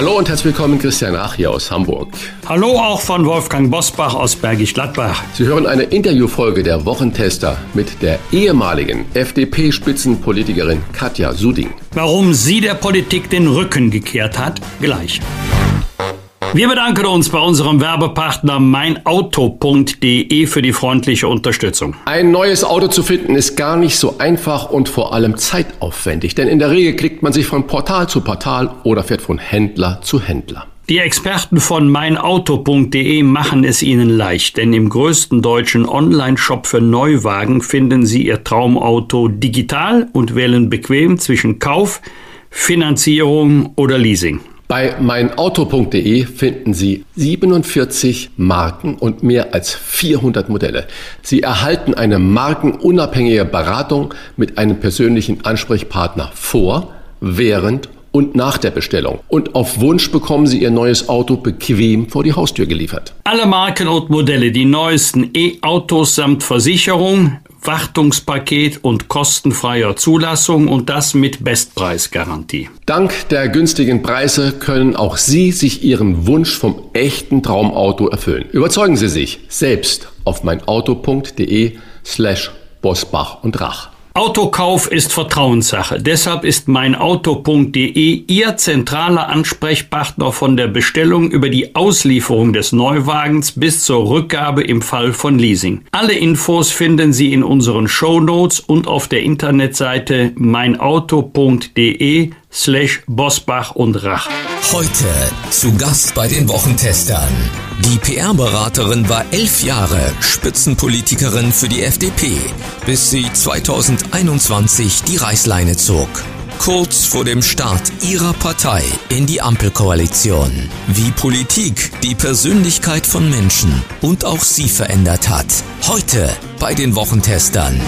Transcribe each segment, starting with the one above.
Hallo und herzlich willkommen, Christian Rach hier aus Hamburg. Hallo auch von Wolfgang Bosbach aus Bergisch Gladbach. Sie hören eine Interviewfolge der Wochentester mit der ehemaligen FDP-Spitzenpolitikerin Katja Suding. Warum sie der Politik den Rücken gekehrt hat, gleich. Wir bedanken uns bei unserem Werbepartner meinauto.de für die freundliche Unterstützung. Ein neues Auto zu finden ist gar nicht so einfach und vor allem zeitaufwendig, denn in der Regel klickt man sich von Portal zu Portal oder fährt von Händler zu Händler. Die Experten von meinauto.de machen es Ihnen leicht, denn im größten deutschen Online-Shop für Neuwagen finden Sie Ihr Traumauto digital und wählen bequem zwischen Kauf, Finanzierung oder Leasing. Bei meinauto.de finden Sie 47 Marken und mehr als 400 Modelle. Sie erhalten eine markenunabhängige Beratung mit einem persönlichen Ansprechpartner vor, während und nach der Bestellung. Und auf Wunsch bekommen Sie Ihr neues Auto bequem vor die Haustür geliefert. Alle Marken und Modelle, die neuesten E-Autos samt Versicherung, Wartungspaket und kostenfreier Zulassung und das mit Bestpreisgarantie. Dank der günstigen Preise können auch Sie sich Ihren Wunsch vom echten Traumauto erfüllen. Überzeugen Sie sich selbst auf meinauto.de slash Bosbach und Rach. Autokauf ist Vertrauenssache. Deshalb ist meinauto.de Ihr zentraler Ansprechpartner von der Bestellung über die Auslieferung des Neuwagens bis zur Rückgabe im Fall von Leasing. Alle Infos finden Sie in unseren Show Notes und auf der Internetseite meinauto.de slash Bosbach und Rach. Heute zu Gast bei den Wochentestern. Die PR-Beraterin war elf Jahre Spitzenpolitikerin für die FDP, bis sie 2021 die Reißleine zog. Kurz vor dem Start ihrer Partei in die Ampelkoalition. Wie Politik die Persönlichkeit von Menschen und auch sie verändert hat. Heute bei den Wochentestern.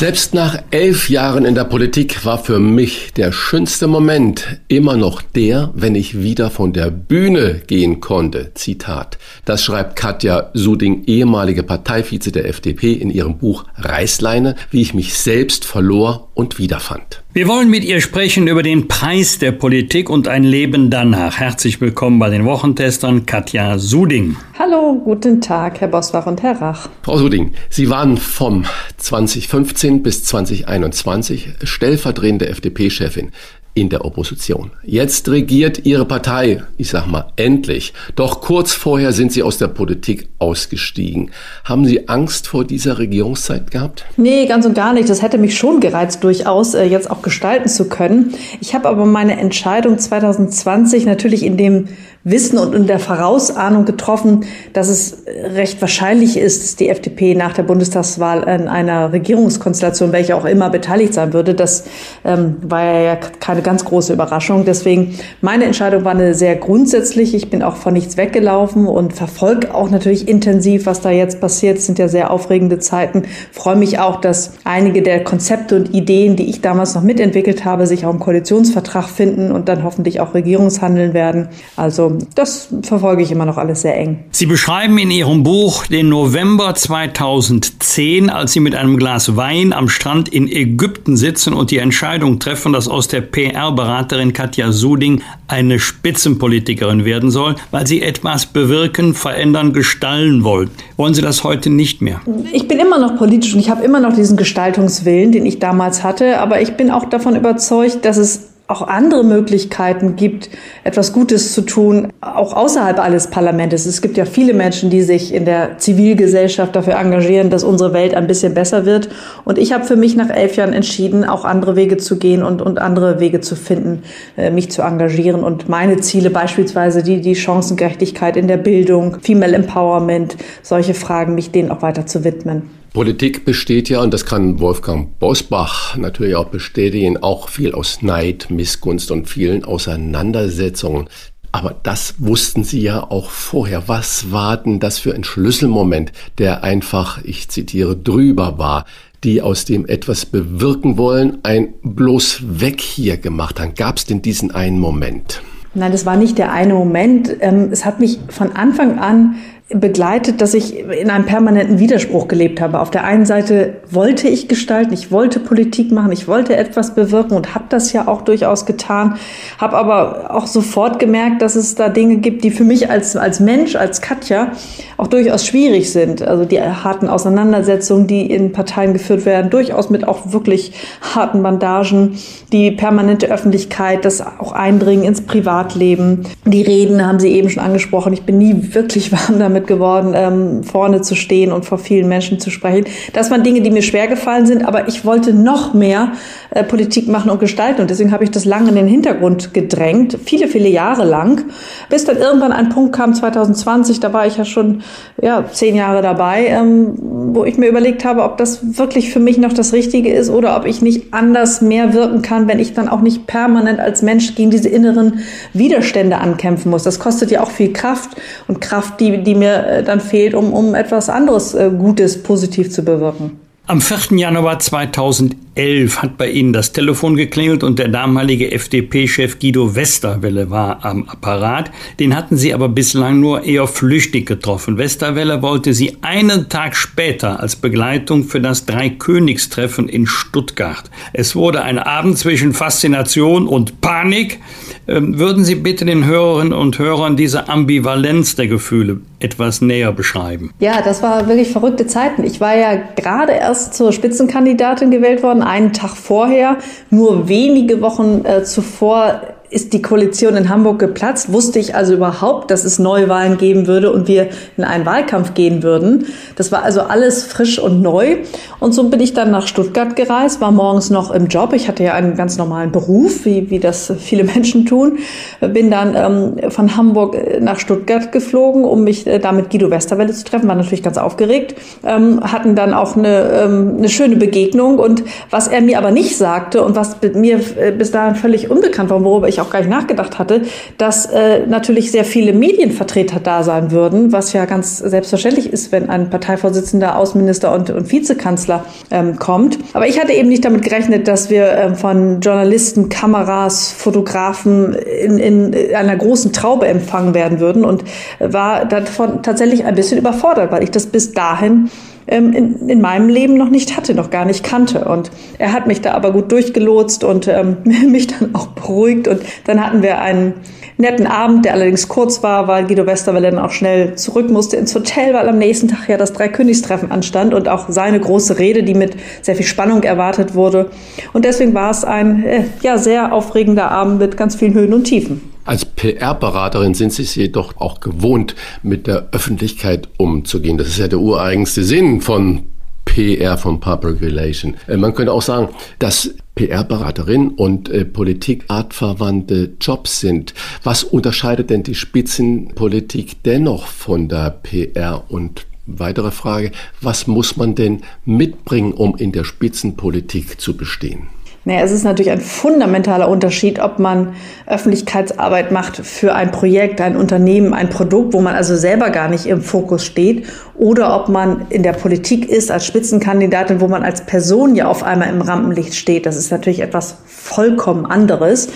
Selbst nach elf Jahren in der Politik war für mich der schönste Moment immer noch der, wenn ich wieder von der Bühne gehen konnte. Zitat. Das schreibt Katja Suding, ehemalige Parteivize der FDP, in ihrem Buch Reißleine, wie ich mich selbst verlor und wiederfand. Wir wollen mit ihr sprechen über den Preis der Politik und ein Leben danach. Herzlich willkommen bei den Wochentestern Katja Suding. Hallo, guten Tag, Herr Bosbach und Herr Rach. Frau Suding, Sie waren vom 2015 bis 2021 stellvertretende FDP-Chefin in der Opposition. Jetzt regiert Ihre Partei, ich sag mal, endlich. Doch kurz vorher sind Sie aus der Politik ausgestiegen. Haben Sie Angst vor dieser Regierungszeit gehabt? Nee, ganz und gar nicht. Das hätte mich schon gereizt, durchaus äh, jetzt auch gestalten zu können. Ich habe aber meine Entscheidung 2020 natürlich in dem Wissen und in der Vorausahnung getroffen, dass es recht wahrscheinlich ist, dass die FDP nach der Bundestagswahl in einer Regierungskonstellation, welche auch immer beteiligt sein würde. Das ähm, war ja keine ganz große Überraschung. Deswegen, meine Entscheidung war eine sehr grundsätzliche. Ich bin auch von nichts weggelaufen und verfolge auch natürlich intensiv, was da jetzt passiert. Es sind ja sehr aufregende Zeiten. Freue mich auch, dass einige der Konzepte und Ideen, die ich damals noch mitentwickelt habe, sich auch im Koalitionsvertrag finden und dann hoffentlich auch Regierungshandeln werden. Also das verfolge ich immer noch alles sehr eng. Sie beschreiben in Ihrem Buch den November 2010, als Sie mit einem Glas Wein am Strand in Ägypten sitzen und die Entscheidung treffen, dass aus der PR-Beraterin Katja Suding eine Spitzenpolitikerin werden soll, weil sie etwas bewirken, verändern, gestalten wollen. Wollen Sie das heute nicht mehr? Ich bin immer noch politisch und ich habe immer noch diesen Gestaltungswillen, den ich damals hatte, aber ich bin auch davon überzeugt, dass es auch andere Möglichkeiten gibt, etwas Gutes zu tun, auch außerhalb alles Parlaments. Es gibt ja viele Menschen, die sich in der Zivilgesellschaft dafür engagieren, dass unsere Welt ein bisschen besser wird. Und ich habe für mich nach elf Jahren entschieden, auch andere Wege zu gehen und, und andere Wege zu finden, äh, mich zu engagieren und meine Ziele, beispielsweise die, die Chancengerechtigkeit in der Bildung, Female Empowerment, solche Fragen, mich denen auch weiter zu widmen. Politik besteht ja, und das kann Wolfgang Bosbach natürlich auch bestätigen, auch viel aus Neid, Missgunst und vielen Auseinandersetzungen. Aber das wussten Sie ja auch vorher. Was war denn das für ein Schlüsselmoment, der einfach, ich zitiere, drüber war? die aus dem etwas bewirken wollen, ein bloß weg hier gemacht haben. Gab es denn diesen einen Moment? Nein, das war nicht der eine Moment. Ähm, es hat mich von Anfang an begleitet, dass ich in einem permanenten Widerspruch gelebt habe. Auf der einen Seite wollte ich gestalten, ich wollte Politik machen, ich wollte etwas bewirken und habe das ja auch durchaus getan, habe aber auch sofort gemerkt, dass es da Dinge gibt, die für mich als, als Mensch, als Katja auch durchaus schwierig sind. Also die harten Auseinandersetzungen, die in Parteien geführt werden, durchaus mit auch wirklich harten Bandagen, die permanente Öffentlichkeit, das auch Eindringen ins Privatleben. Die Reden haben Sie eben schon angesprochen. Ich bin nie wirklich warm damit geworden, ähm, vorne zu stehen und vor vielen Menschen zu sprechen. Das waren Dinge, die mir schwer gefallen sind, aber ich wollte noch mehr äh, Politik machen und gestalten und deswegen habe ich das lange in den Hintergrund gedrängt, viele, viele Jahre lang, bis dann irgendwann ein Punkt kam, 2020, da war ich ja schon ja, zehn Jahre dabei, ähm, wo ich mir überlegt habe, ob das wirklich für mich noch das Richtige ist oder ob ich nicht anders mehr wirken kann, wenn ich dann auch nicht permanent als Mensch gegen diese inneren Widerstände ankämpfen muss. Das kostet ja auch viel Kraft und Kraft, die, die mir äh, dann fehlt, um, um etwas anderes äh, Gutes, positiv zu bewirken. Am 4. Januar 2011 hat bei Ihnen das Telefon geklingelt und der damalige FDP-Chef Guido Westerwelle war am Apparat. Den hatten Sie aber bislang nur eher flüchtig getroffen. Westerwelle wollte Sie einen Tag später als Begleitung für das Dreikönigstreffen in Stuttgart. Es wurde ein Abend zwischen Faszination und Panik. Ähm, würden Sie bitte den Hörerinnen und Hörern diese Ambivalenz der Gefühle etwas näher beschreiben? Ja, das war wirklich verrückte Zeiten. Ich war ja gerade erst zur Spitzenkandidatin gewählt worden, einen Tag vorher. Nur wenige Wochen äh, zuvor ist die Koalition in Hamburg geplatzt, wusste ich also überhaupt, dass es Neuwahlen geben würde und wir in einen Wahlkampf gehen würden. Das war also alles frisch und neu. Und so bin ich dann nach Stuttgart gereist, war morgens noch im Job. Ich hatte ja einen ganz normalen Beruf, wie, wie das viele Menschen tun. Bin dann ähm, von Hamburg äh, nach Stuttgart geflogen, um mich äh, da mit Guido Westerwelle zu treffen. War natürlich ganz aufgeregt. Ähm, hatten dann auch eine, ähm, eine schöne Begegnung. Und was er mir aber nicht sagte und was mir äh, bis dahin völlig unbekannt war, worüber ich auch gar nicht nachgedacht hatte, dass äh, natürlich sehr viele Medienvertreter da sein würden, was ja ganz selbstverständlich ist, wenn ein Parteivorsitzender, Außenminister und, und Vizekanzler ähm, kommt. Aber ich hatte eben nicht damit gerechnet, dass wir ähm, von Journalisten, Kameras, Fotografen in, in einer großen Traube empfangen werden würden und war davon tatsächlich ein bisschen überfordert, weil ich das bis dahin ähm, in, in meinem Leben noch nicht hatte, noch gar nicht kannte. Und er hat mich da aber gut durchgelotst und ähm, mich dann auch beruhigt. Und dann hatten wir einen netten Abend, der allerdings kurz war, weil Guido Westerwelle dann auch schnell zurück musste ins Hotel, weil am nächsten Tag ja das Dreikönigstreffen anstand und auch seine große Rede, die mit sehr viel Spannung erwartet wurde. Und deswegen war es ein äh, ja, sehr aufregender Abend mit ganz vielen Höhen und Tiefen. Als PR-Beraterin sind Sie es jedoch auch gewohnt, mit der Öffentlichkeit umzugehen. Das ist ja der ureigenste Sinn von PR, von Public Relation. Äh, man könnte auch sagen, dass PR-Beraterin und äh, Politik artverwandte Jobs sind. Was unterscheidet denn die Spitzenpolitik dennoch von der PR und weitere Frage, was muss man denn mitbringen, um in der Spitzenpolitik zu bestehen? Naja, es ist natürlich ein fundamentaler Unterschied, ob man Öffentlichkeitsarbeit macht für ein Projekt, ein Unternehmen, ein Produkt, wo man also selber gar nicht im Fokus steht, oder ob man in der Politik ist als Spitzenkandidatin, wo man als Person ja auf einmal im Rampenlicht steht. Das ist natürlich etwas vollkommen anderes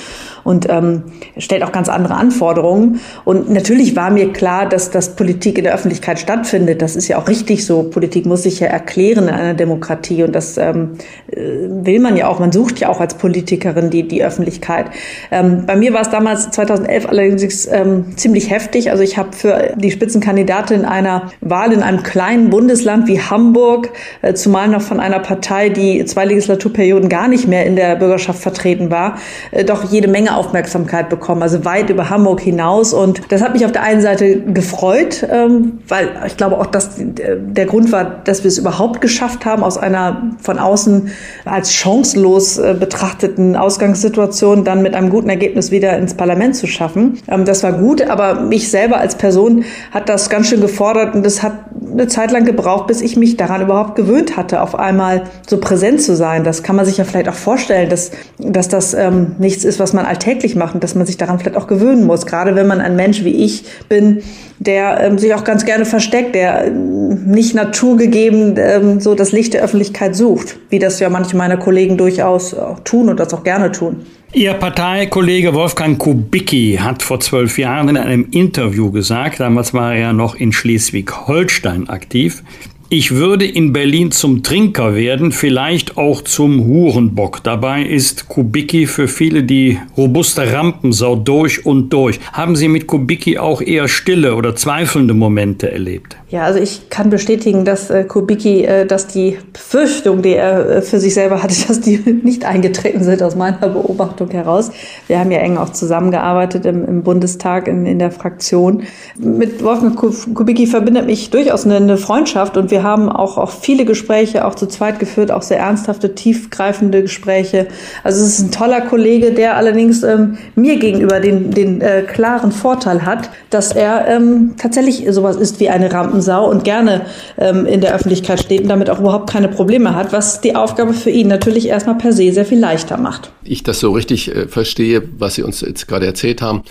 und ähm, stellt auch ganz andere Anforderungen. Und natürlich war mir klar, dass das Politik in der Öffentlichkeit stattfindet. Das ist ja auch richtig so. Politik muss sich ja erklären in einer Demokratie und das ähm, äh, will man ja auch. Man sucht ja auch als Politikerin die, die Öffentlichkeit. Ähm, bei mir war es damals 2011 allerdings ähm, ziemlich heftig. Also ich habe für die Spitzenkandidatin einer Wahl in einem kleinen Bundesland wie Hamburg, äh, zumal noch von einer Partei, die zwei Legislaturperioden gar nicht mehr in der Bürgerschaft vertreten war, äh, doch jede Menge Aufmerksamkeit bekommen, also weit über Hamburg hinaus. Und das hat mich auf der einen Seite gefreut, ähm, weil ich glaube auch, dass der Grund war, dass wir es überhaupt geschafft haben, aus einer von außen als chancenlos äh, betrachteten Ausgangssituation dann mit einem guten Ergebnis wieder ins Parlament zu schaffen. Ähm, das war gut, aber mich selber als Person hat das ganz schön gefordert und das hat eine Zeit lang gebraucht, bis ich mich daran überhaupt gewöhnt hatte, auf einmal so präsent zu sein. Das kann man sich ja vielleicht auch vorstellen, dass, dass das ähm, nichts ist, was man alltäglich macht und dass man sich daran vielleicht auch gewöhnen muss. Gerade wenn man ein Mensch wie ich bin, der ähm, sich auch ganz gerne versteckt, der ähm, nicht naturgegeben ähm, so das Licht der Öffentlichkeit sucht, wie das ja manche meiner Kollegen durchaus tun und das auch gerne tun. Ihr Parteikollege Wolfgang Kubicki hat vor zwölf Jahren in einem Interview gesagt, damals war er noch in Schleswig-Holstein aktiv, ich würde in Berlin zum Trinker werden, vielleicht auch zum Hurenbock. Dabei ist Kubicki für viele die robuste Rampensau durch und durch. Haben Sie mit Kubicki auch eher stille oder zweifelnde Momente erlebt? Ja, also ich kann bestätigen, dass äh, Kubicki, äh, dass die Befürchtung, die er äh, für sich selber hatte, dass die nicht eingetreten sind aus meiner Beobachtung heraus. Wir haben ja eng auch zusammengearbeitet im, im Bundestag in, in der Fraktion. Mit Wolfgang Kubicki verbindet mich durchaus eine, eine Freundschaft und wir haben auch, auch viele Gespräche auch zu zweit geführt, auch sehr ernsthafte, tiefgreifende Gespräche. Also es ist ein toller Kollege, der allerdings ähm, mir gegenüber den, den äh, klaren Vorteil hat, dass er ähm, tatsächlich sowas ist wie eine Rampen Sau und gerne ähm, in der Öffentlichkeit steht und damit auch überhaupt keine Probleme hat, was die Aufgabe für ihn natürlich erstmal per se sehr viel leichter macht. Ich das so richtig äh, verstehe, was Sie uns jetzt gerade erzählt haben,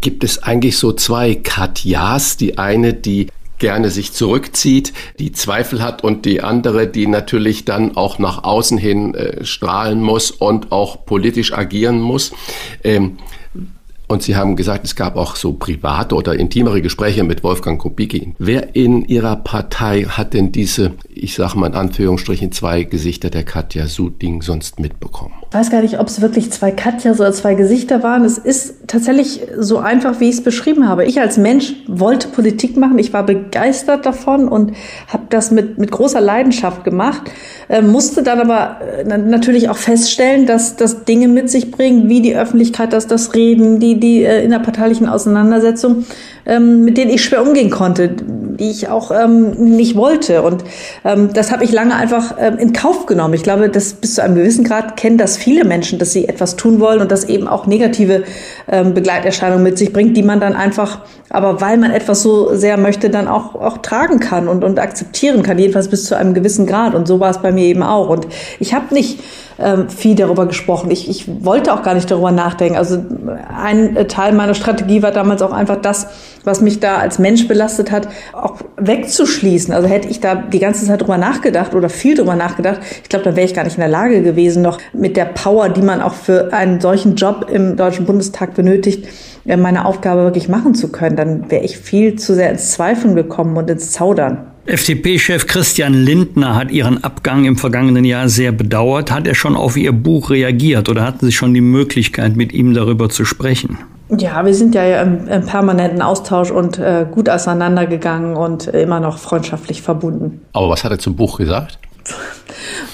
gibt es eigentlich so zwei Katjas. Die eine, die gerne sich zurückzieht, die Zweifel hat und die andere, die natürlich dann auch nach außen hin äh, strahlen muss und auch politisch agieren muss. Ähm, und Sie haben gesagt, es gab auch so private oder intimere Gespräche mit Wolfgang Kubicki. Wer in Ihrer Partei hat denn diese, ich sage mal in Anführungsstrichen, zwei Gesichter der Katja Suding sonst mitbekommen? Weiß gar nicht, ob es wirklich zwei Katjas oder zwei Gesichter waren. Es ist tatsächlich so einfach, wie ich es beschrieben habe. Ich als Mensch wollte Politik machen. Ich war begeistert davon und habe das mit, mit großer Leidenschaft gemacht. Äh, musste dann aber äh, natürlich auch feststellen, dass das Dinge mit sich bringen, wie die Öffentlichkeit, dass das Reden, die die äh, innerparteilichen Auseinandersetzungen, ähm, mit denen ich schwer umgehen konnte, die ich auch ähm, nicht wollte. Und ähm, das habe ich lange einfach ähm, in Kauf genommen. Ich glaube, dass bis zu einem gewissen Grad kennen das viele Menschen, dass sie etwas tun wollen und das eben auch negative ähm, Begleiterscheinungen mit sich bringt, die man dann einfach, aber weil man etwas so sehr möchte, dann auch, auch tragen kann und, und akzeptieren kann, jedenfalls bis zu einem gewissen Grad. Und so war es bei mir eben auch. Und ich habe nicht ähm, viel darüber gesprochen. Ich, ich wollte auch gar nicht darüber nachdenken. Also ein Teil meiner Strategie war damals auch einfach das, was mich da als Mensch belastet hat, auch wegzuschließen. Also hätte ich da die ganze Zeit drüber nachgedacht oder viel drüber nachgedacht, ich glaube, dann wäre ich gar nicht in der Lage gewesen, noch mit der Power, die man auch für einen solchen Job im Deutschen Bundestag benötigt, äh, meine Aufgabe wirklich machen zu können. Dann wäre ich viel zu sehr ins Zweifeln gekommen und ins Zaudern. FDP-Chef Christian Lindner hat Ihren Abgang im vergangenen Jahr sehr bedauert. Hat er schon auf Ihr Buch reagiert oder hatten Sie schon die Möglichkeit, mit ihm darüber zu sprechen? Ja, wir sind ja im, im permanenten Austausch und äh, gut auseinandergegangen und immer noch freundschaftlich verbunden. Aber was hat er zum Buch gesagt?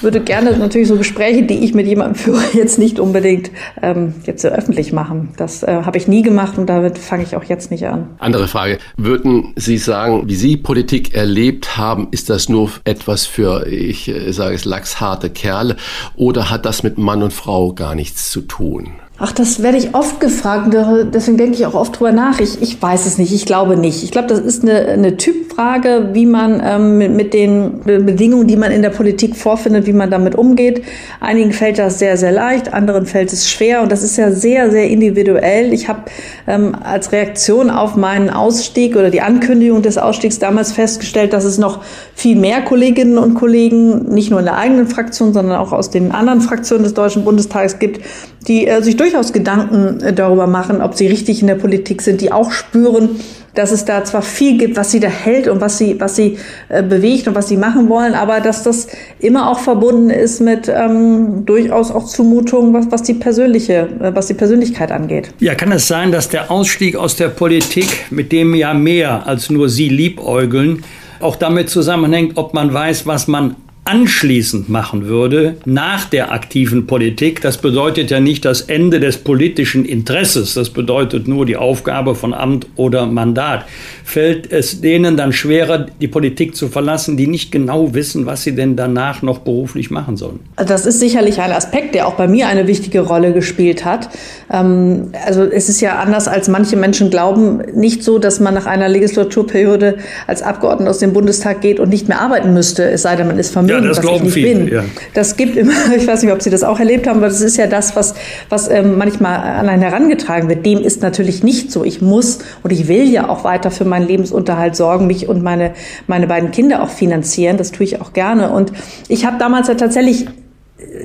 würde gerne natürlich so Gespräche, die ich mit jemandem führe, jetzt nicht unbedingt ähm, jetzt so öffentlich machen. Das äh, habe ich nie gemacht und damit fange ich auch jetzt nicht an. Andere Frage. Würden Sie sagen, wie Sie Politik erlebt haben, ist das nur etwas für, ich äh, sage es, lachsharte Kerle oder hat das mit Mann und Frau gar nichts zu tun? Ach, das werde ich oft gefragt, deswegen denke ich auch oft drüber nach. Ich, ich weiß es nicht, ich glaube nicht. Ich glaube, das ist eine, eine Typfrage, wie man ähm, mit, mit den Bedingungen, die man in der Politik vorfindet, wie man damit umgeht. Einigen fällt das sehr, sehr leicht, anderen fällt es schwer und das ist ja sehr, sehr individuell. Ich habe ähm, als Reaktion auf meinen Ausstieg oder die Ankündigung des Ausstiegs damals festgestellt, dass es noch viel mehr Kolleginnen und Kollegen, nicht nur in der eigenen Fraktion, sondern auch aus den anderen Fraktionen des Deutschen Bundestages gibt, die äh, sich durchaus Gedanken äh, darüber machen, ob sie richtig in der Politik sind, die auch spüren, dass es da zwar viel gibt, was sie da hält und was sie, was sie äh, bewegt und was sie machen wollen, aber dass das immer auch verbunden ist mit ähm, durchaus auch Zumutungen, was, was die persönliche, äh, was die Persönlichkeit angeht. Ja, kann es sein, dass der Ausstieg aus der Politik, mit dem ja mehr als nur Sie liebäugeln, auch damit zusammenhängt, ob man weiß, was man anschließend machen würde, nach der aktiven Politik, das bedeutet ja nicht das Ende des politischen Interesses, das bedeutet nur die Aufgabe von Amt oder Mandat, fällt es denen dann schwerer, die Politik zu verlassen, die nicht genau wissen, was sie denn danach noch beruflich machen sollen. Das ist sicherlich ein Aspekt, der auch bei mir eine wichtige Rolle gespielt hat. Ähm, also es ist ja anders, als manche Menschen glauben, nicht so, dass man nach einer Legislaturperiode als Abgeordneter aus dem Bundestag geht und nicht mehr arbeiten müsste, es sei denn, man ist vermögend, ja, das was ich nicht viele, bin. Ja. Das gibt immer, ich weiß nicht, ob Sie das auch erlebt haben, aber das ist ja das, was, was ähm, manchmal an einen herangetragen wird. Dem ist natürlich nicht so. Ich muss und ich will ja auch weiter für meinen Lebensunterhalt sorgen, mich und meine, meine beiden Kinder auch finanzieren. Das tue ich auch gerne. Und ich habe damals ja tatsächlich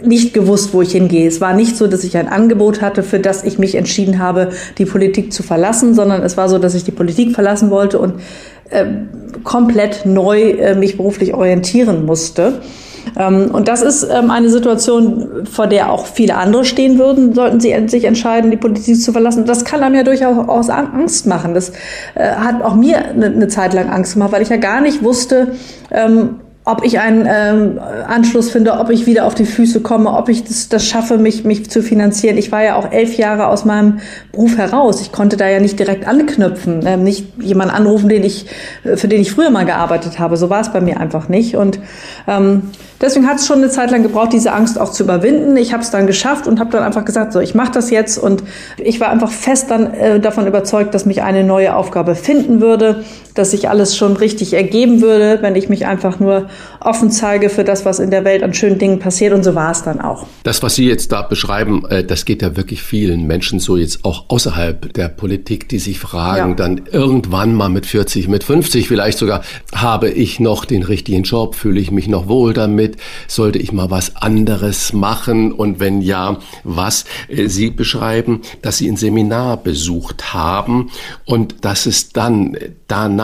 nicht gewusst, wo ich hingehe. Es war nicht so, dass ich ein Angebot hatte, für das ich mich entschieden habe, die Politik zu verlassen, sondern es war so, dass ich die Politik verlassen wollte und äh, komplett neu äh, mich beruflich orientieren musste. Ähm, und das ist ähm, eine Situation, vor der auch viele andere stehen würden, sollten sie sich entscheiden, die Politik zu verlassen. Das kann einem ja durchaus Angst machen. Das äh, hat auch mir eine, eine Zeit lang Angst gemacht, weil ich ja gar nicht wusste, ähm, ob ich einen ähm, Anschluss finde, ob ich wieder auf die Füße komme, ob ich das, das schaffe, mich, mich zu finanzieren. Ich war ja auch elf Jahre aus meinem Beruf heraus. Ich konnte da ja nicht direkt anknüpfen, ähm, nicht jemanden anrufen, den ich, für den ich früher mal gearbeitet habe. So war es bei mir einfach nicht. Und ähm, deswegen hat es schon eine Zeit lang gebraucht, diese Angst auch zu überwinden. Ich habe es dann geschafft und habe dann einfach gesagt, so ich mache das jetzt. Und ich war einfach fest dann äh, davon überzeugt, dass mich eine neue Aufgabe finden würde, dass sich alles schon richtig ergeben würde, wenn ich mich einfach nur offen zeige für das, was in der Welt an schönen Dingen passiert. Und so war es dann auch. Das, was Sie jetzt da beschreiben, äh, das geht ja wirklich vielen Menschen so jetzt auch außerhalb der Politik, die sich fragen, ja. dann irgendwann mal mit 40, mit 50 vielleicht sogar, habe ich noch den richtigen Job? Fühle ich mich noch wohl damit? Sollte ich mal was anderes machen? Und wenn ja, was? Äh, Sie beschreiben, dass Sie ein Seminar besucht haben und dass es dann danach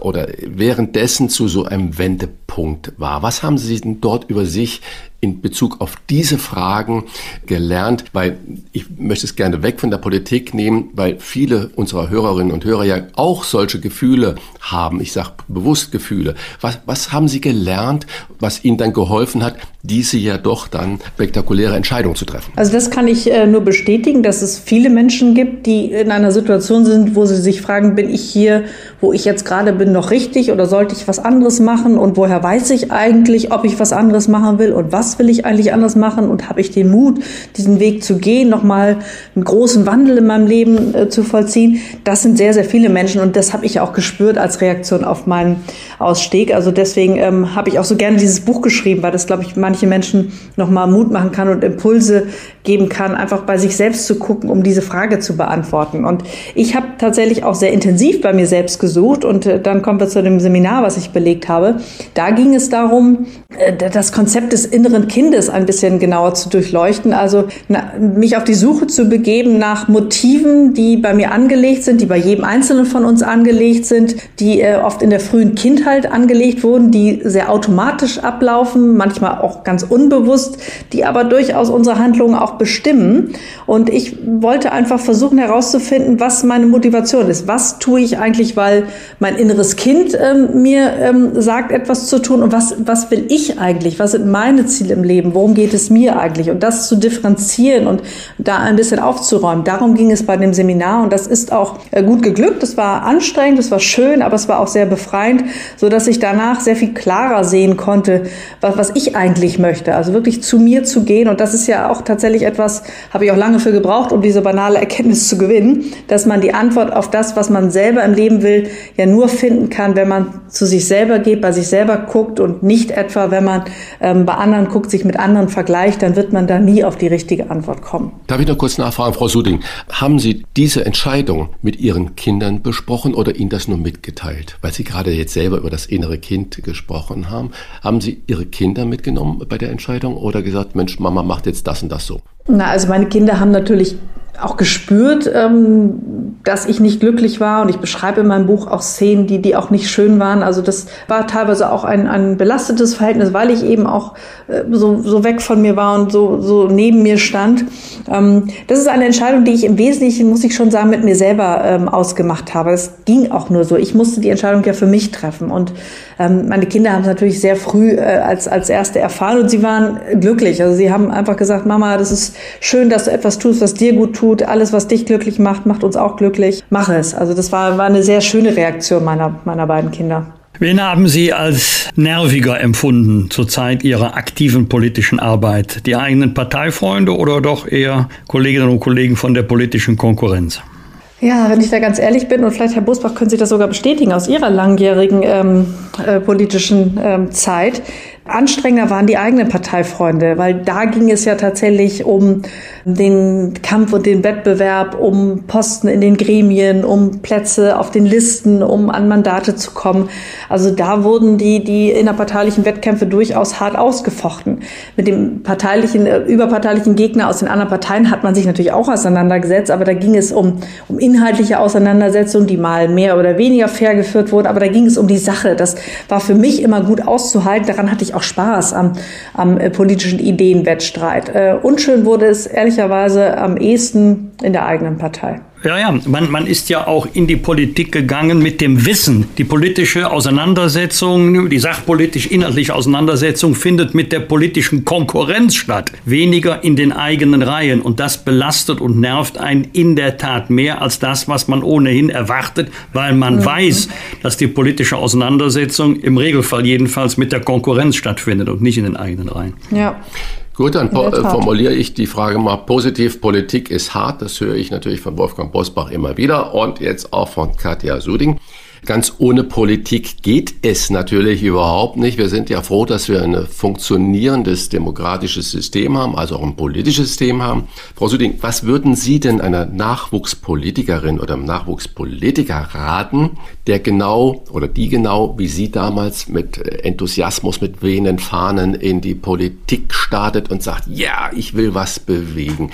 oder währenddessen zu so einem Wendepunkt war. Was haben Sie denn dort über sich in Bezug auf diese Fragen gelernt? Weil ich möchte es gerne weg von der Politik nehmen, weil viele unserer Hörerinnen und Hörer ja auch solche Gefühle haben. Ich sage bewusst Gefühle. Was, was haben Sie gelernt, was Ihnen dann geholfen hat, diese ja doch dann spektakuläre Entscheidung zu treffen? Also das kann ich äh, nur bestätigen, dass es viele Menschen gibt, die in einer Situation sind, wo sie sich fragen, bin ich hier, wo ich jetzt gerade bin, noch richtig oder sollte ich was anderes machen und woher weiß ich eigentlich, ob ich was anderes machen will und was will ich eigentlich anders machen und habe ich den Mut, diesen Weg zu gehen, nochmal einen großen Wandel in meinem Leben äh, zu vollziehen. Das sind sehr, sehr viele Menschen und das habe ich auch gespürt als Reaktion auf meinen Ausstieg. Also deswegen ähm, habe ich auch so gerne dieses Buch geschrieben, weil das, glaube ich, manche Menschen nochmal Mut machen kann und Impulse geben kann, einfach bei sich selbst zu gucken, um diese Frage zu beantworten. Und ich habe tatsächlich auch sehr intensiv bei mir selbst gesucht und äh, dann kommen wir zu dem Seminar, was ich belegt habe. Da ging es darum, äh, das Konzept des inneren Kindes ein bisschen genauer zu durchleuchten, also na, mich auf die Suche zu begeben nach Motiven, die bei mir angelegt sind, die bei jedem Einzelnen von uns angelegt sind, die äh, oft in der frühen Kindheit angelegt wurden, die sehr automatisch ablaufen, manchmal auch ganz unbewusst, die aber durchaus unsere Handlungen auch auch bestimmen. Und ich wollte einfach versuchen herauszufinden, was meine Motivation ist. Was tue ich eigentlich, weil mein inneres Kind ähm, mir ähm, sagt, etwas zu tun und was, was will ich eigentlich? Was sind meine Ziele im Leben? Worum geht es mir eigentlich? Und das zu differenzieren und da ein bisschen aufzuräumen. Darum ging es bei dem Seminar und das ist auch äh, gut geglückt. Es war anstrengend, es war schön, aber es war auch sehr befreiend, so dass ich danach sehr viel klarer sehen konnte, was, was ich eigentlich möchte. Also wirklich zu mir zu gehen und das ist ja auch tatsächlich tatsächlich etwas, habe ich auch lange für gebraucht, um diese banale Erkenntnis zu gewinnen, dass man die Antwort auf das, was man selber im Leben will, ja nur finden kann, wenn man zu sich selber geht, bei sich selber guckt und nicht etwa, wenn man ähm, bei anderen guckt, sich mit anderen vergleicht, dann wird man da nie auf die richtige Antwort kommen. Darf ich noch kurz nachfragen, Frau Suding, haben Sie diese Entscheidung mit Ihren Kindern besprochen oder Ihnen das nur mitgeteilt? Weil Sie gerade jetzt selber über das innere Kind gesprochen haben. Haben Sie Ihre Kinder mitgenommen bei der Entscheidung oder gesagt, Mensch, Mama macht jetzt das und das so? Na, also meine Kinder haben natürlich auch gespürt, ähm, dass ich nicht glücklich war. Und ich beschreibe in meinem Buch auch Szenen, die, die auch nicht schön waren. Also das war teilweise auch ein, ein belastetes Verhältnis, weil ich eben auch äh, so, so weg von mir war und so, so neben mir stand. Ähm, das ist eine Entscheidung, die ich im Wesentlichen, muss ich schon sagen, mit mir selber ähm, ausgemacht habe. Es ging auch nur so. Ich musste die Entscheidung ja für mich treffen. Und ähm, meine Kinder haben es natürlich sehr früh äh, als, als erste erfahren und sie waren glücklich. Also sie haben einfach gesagt, Mama, das ist schön, dass du etwas tust, was dir gut tut. Alles, was dich glücklich macht, macht uns auch glücklich. Mach es. Also das war, war eine sehr schöne Reaktion meiner, meiner beiden Kinder. Wen haben Sie als nerviger empfunden zur Zeit Ihrer aktiven politischen Arbeit? Die eigenen Parteifreunde oder doch eher Kolleginnen und Kollegen von der politischen Konkurrenz? Ja, wenn ich da ganz ehrlich bin, und vielleicht Herr Busbach können Sie das sogar bestätigen aus Ihrer langjährigen ähm, äh, politischen ähm, Zeit, Anstrengender waren die eigenen Parteifreunde, weil da ging es ja tatsächlich um den Kampf und den Wettbewerb, um Posten in den Gremien, um Plätze auf den Listen, um an Mandate zu kommen. Also da wurden die, die innerparteilichen Wettkämpfe durchaus hart ausgefochten. Mit dem parteilichen, äh, überparteilichen Gegner aus den anderen Parteien hat man sich natürlich auch auseinandergesetzt, aber da ging es um, um inhaltliche Auseinandersetzungen, die mal mehr oder weniger fair geführt wurden, aber da ging es um die Sache. Das war für mich immer gut auszuhalten. Daran hatte ich auch Spaß am, am äh, politischen Ideenwettstreit. Äh, unschön wurde es ehrlicherweise am ehesten in der eigenen Partei. Ja, ja, man, man ist ja auch in die Politik gegangen mit dem Wissen. Die politische Auseinandersetzung, die sachpolitisch-inhaltliche Auseinandersetzung findet mit der politischen Konkurrenz statt, weniger in den eigenen Reihen. Und das belastet und nervt einen in der Tat mehr als das, was man ohnehin erwartet, weil man mhm. weiß, dass die politische Auseinandersetzung im Regelfall jedenfalls mit der Konkurrenz stattfindet und nicht in den eigenen Reihen. Ja. Gut, dann formuliere ich die Frage mal positiv. Politik ist hart. Das höre ich natürlich von Wolfgang Bosbach immer wieder und jetzt auch von Katja Suding. Ganz ohne Politik geht es natürlich überhaupt nicht. Wir sind ja froh, dass wir ein funktionierendes demokratisches System haben, also auch ein politisches System haben. Frau Süding, was würden Sie denn einer Nachwuchspolitikerin oder einem Nachwuchspolitiker raten, der genau oder die genau wie Sie damals mit Enthusiasmus, mit wehenden Fahnen in die Politik startet und sagt, ja, ich will was bewegen.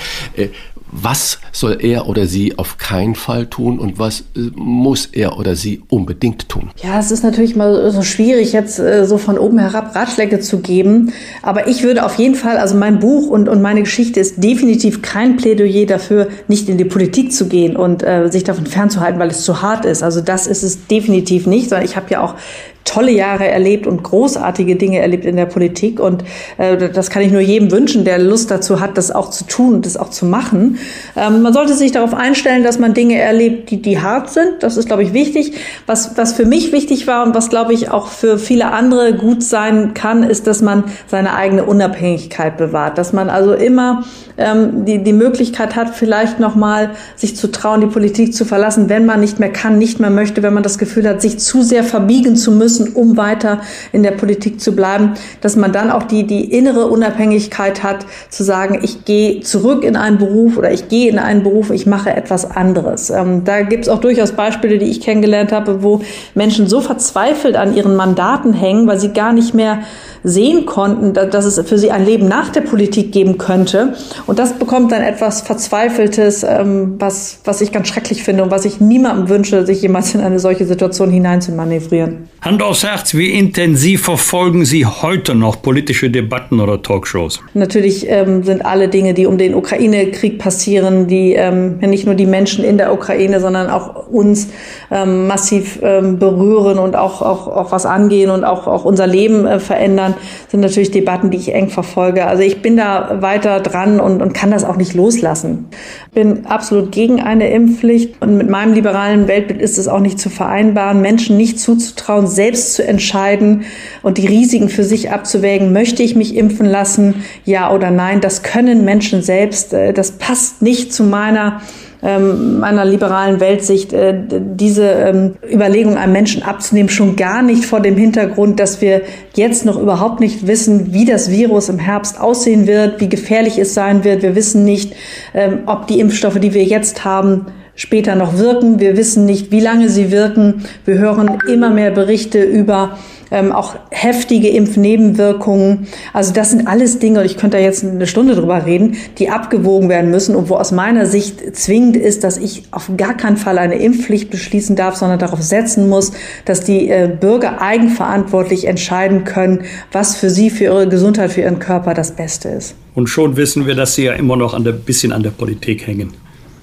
Was soll er oder sie auf keinen Fall tun und was äh, muss er oder sie unbedingt tun? Ja, es ist natürlich mal so schwierig, jetzt äh, so von oben herab Ratschläge zu geben. Aber ich würde auf jeden Fall, also mein Buch und, und meine Geschichte ist definitiv kein Plädoyer dafür, nicht in die Politik zu gehen und äh, sich davon fernzuhalten, weil es zu hart ist. Also das ist es definitiv nicht, sondern ich habe ja auch tolle Jahre erlebt und großartige Dinge erlebt in der Politik. Und äh, das kann ich nur jedem wünschen, der Lust dazu hat, das auch zu tun und das auch zu machen. Ähm, man sollte sich darauf einstellen, dass man Dinge erlebt, die, die hart sind. Das ist, glaube ich, wichtig. Was, was für mich wichtig war und was, glaube ich, auch für viele andere gut sein kann, ist, dass man seine eigene Unabhängigkeit bewahrt. Dass man also immer ähm, die, die Möglichkeit hat, vielleicht nochmal sich zu trauen, die Politik zu verlassen, wenn man nicht mehr kann, nicht mehr möchte, wenn man das Gefühl hat, sich zu sehr verbiegen zu müssen müssen, um weiter in der Politik zu bleiben, dass man dann auch die, die innere Unabhängigkeit hat, zu sagen, ich gehe zurück in einen Beruf oder ich gehe in einen Beruf, ich mache etwas anderes. Ähm, da gibt es auch durchaus Beispiele, die ich kennengelernt habe, wo Menschen so verzweifelt an ihren Mandaten hängen, weil sie gar nicht mehr sehen konnten, dass es für sie ein Leben nach der Politik geben könnte. Und das bekommt dann etwas Verzweifeltes, ähm, was, was ich ganz schrecklich finde und was ich niemandem wünsche, sich jemals in eine solche Situation hineinzumanövrieren. Hand aufs Herz, wie intensiv verfolgen Sie heute noch politische Debatten oder Talkshows? Natürlich ähm, sind alle Dinge, die um den Ukraine-Krieg passieren, die ähm, nicht nur die Menschen in der Ukraine, sondern auch uns ähm, massiv ähm, berühren und auch, auch, auch was angehen und auch, auch unser Leben äh, verändern sind natürlich Debatten, die ich eng verfolge. Also ich bin da weiter dran und, und kann das auch nicht loslassen. Bin absolut gegen eine Impfpflicht und mit meinem liberalen Weltbild ist es auch nicht zu vereinbaren, Menschen nicht zuzutrauen, selbst zu entscheiden und die Risiken für sich abzuwägen. Möchte ich mich impfen lassen? Ja oder nein? Das können Menschen selbst. Äh, das passt nicht zu meiner ähm, meiner liberalen Weltsicht, äh, diese ähm, Überlegung einem Menschen abzunehmen, schon gar nicht vor dem Hintergrund, dass wir jetzt noch überhaupt nicht wissen, wie das Virus im Herbst aussehen wird, wie gefährlich es sein wird. Wir wissen nicht, ähm, ob die Impfstoffe, die wir jetzt haben, später noch wirken. Wir wissen nicht, wie lange sie wirken. Wir hören immer mehr Berichte über ähm, auch heftige Impfnebenwirkungen. Also das sind alles Dinge, und ich könnte da jetzt eine Stunde drüber reden, die abgewogen werden müssen und wo aus meiner Sicht zwingend ist, dass ich auf gar keinen Fall eine Impfpflicht beschließen darf, sondern darauf setzen muss, dass die äh, Bürger eigenverantwortlich entscheiden können, was für sie, für ihre Gesundheit, für ihren Körper das Beste ist. Und schon wissen wir, dass Sie ja immer noch ein bisschen an der Politik hängen.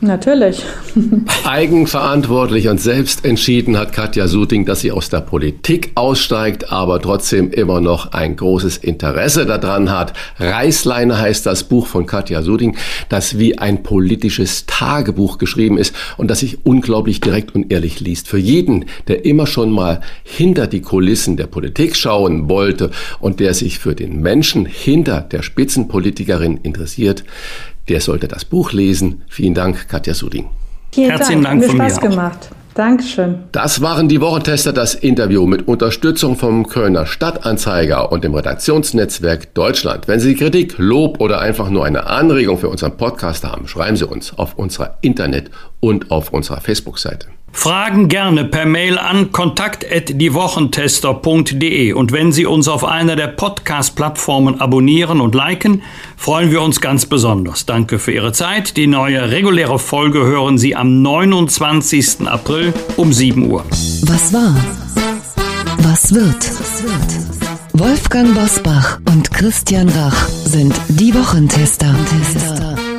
Natürlich. Eigenverantwortlich und selbst entschieden hat Katja Suting, dass sie aus der Politik aussteigt, aber trotzdem immer noch ein großes Interesse daran hat. Reißleine heißt das Buch von Katja Suting, das wie ein politisches Tagebuch geschrieben ist und das sich unglaublich direkt und ehrlich liest. Für jeden, der immer schon mal hinter die Kulissen der Politik schauen wollte und der sich für den Menschen hinter der Spitzenpolitikerin interessiert, der sollte das Buch lesen. Vielen Dank, Katja Suding. Vielen Herzlichen Dank, Dank von mir. Spaß gemacht. Dankeschön. Das waren die Wochentester, das Interview mit Unterstützung vom Kölner Stadtanzeiger und dem Redaktionsnetzwerk Deutschland. Wenn Sie Kritik, Lob oder einfach nur eine Anregung für unseren Podcast haben, schreiben Sie uns auf unserer Internet- und auf unserer Facebook-Seite. Fragen gerne per Mail an kontakt@diewochentester.de und wenn Sie uns auf einer der Podcast-Plattformen abonnieren und liken, freuen wir uns ganz besonders. Danke für Ihre Zeit. Die neue reguläre Folge hören Sie am 29. April um 7 Uhr. Was war? Was wird? Wolfgang Bosbach und Christian Rach sind die Wochentester.